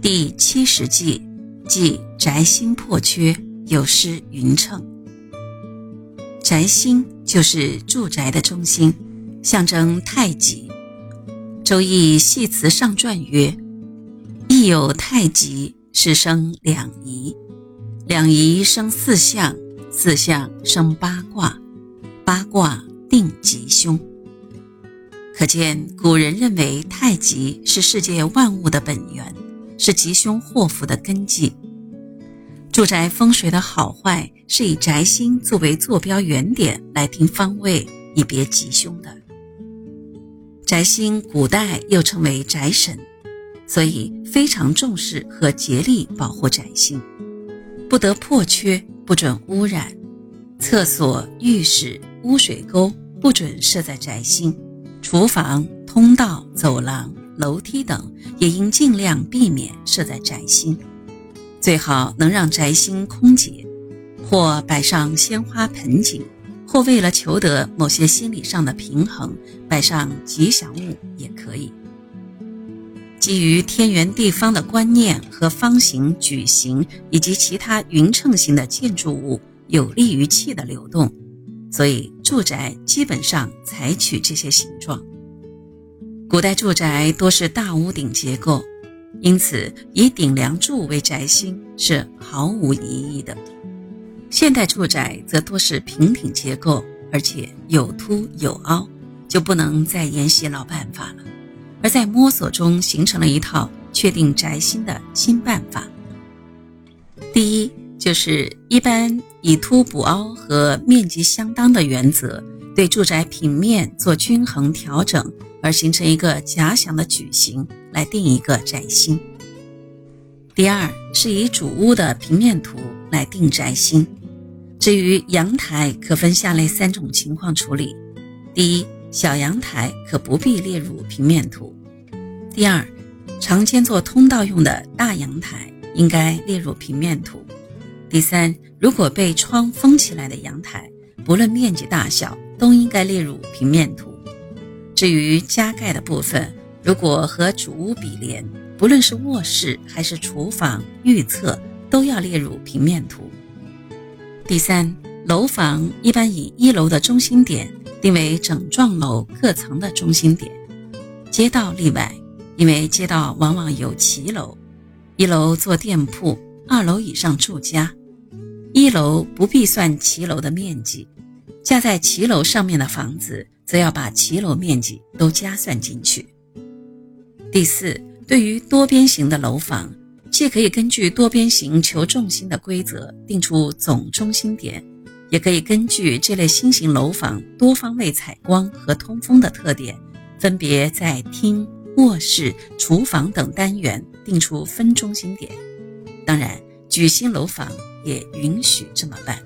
第七十计，即宅心破缺，有失匀称。宅心就是住宅的中心，象征太极。《周易·系辞上传》曰：“亦有太极，是生两仪。两仪生四象，四象生八卦，八卦定吉凶。”可见古人认为太极是世界万物的本源。是吉凶祸福的根基。住宅风水的好坏是以宅心作为坐标原点来定方位，以别吉凶的。宅心古代又称为宅神，所以非常重视和竭力保护宅心，不得破缺，不准污染。厕所、浴室、污水沟不准设在宅心，厨房、通道、走廊。楼梯等也应尽量避免设在宅心，最好能让宅心空结，或摆上鲜花盆景，或为了求得某些心理上的平衡，摆上吉祥物也可以。基于天圆地方的观念和方形、矩形以及其他匀称型的建筑物有利于气的流动，所以住宅基本上采取这些形状。古代住宅多是大屋顶结构，因此以顶梁柱为宅心是毫无疑义的。现代住宅则多是平顶结构，而且有凸有凹，就不能再沿袭老办法了，而在摸索中形成了一套确定宅心的新办法。第一，就是一般以凸补凹和面积相当的原则，对住宅平面做均衡调整。而形成一个假想的矩形来定一个宅心。第二是以主屋的平面图来定宅心。至于阳台，可分下列三种情况处理：第一，小阳台可不必列入平面图；第二，常见做通道用的大阳台应该列入平面图；第三，如果被窗封起来的阳台，不论面积大小，都应该列入平面图。至于加盖的部分，如果和主屋比邻，不论是卧室还是厨房、浴厕，都要列入平面图。第三，楼房一般以一楼的中心点定为整幢楼各层的中心点，街道例外，因为街道往往有骑楼，一楼做店铺，二楼以上住家，一楼不必算骑楼的面积，架在骑楼上面的房子。则要把骑楼面积都加算进去。第四，对于多边形的楼房，既可以根据多边形求重心的规则定出总中心点，也可以根据这类新型楼房多方位采光和通风的特点，分别在厅、卧室、厨房等单元定出分中心点。当然，矩形楼房也允许这么办。